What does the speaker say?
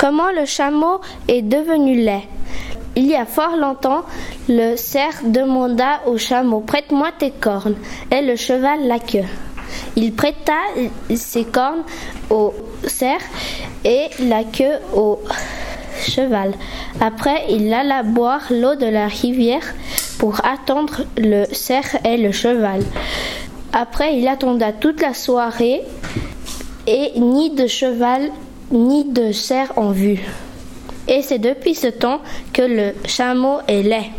Comment le chameau est devenu laid? Il y a fort longtemps, le cerf demanda au chameau Prête-moi tes cornes, et le cheval la queue. Il prêta ses cornes au cerf et la queue au cheval. Après, il alla boire l'eau de la rivière pour attendre le cerf et le cheval. Après, il attenda toute la soirée et ni de cheval ni de cerf en vue. Et c'est depuis ce temps que le chameau est laid.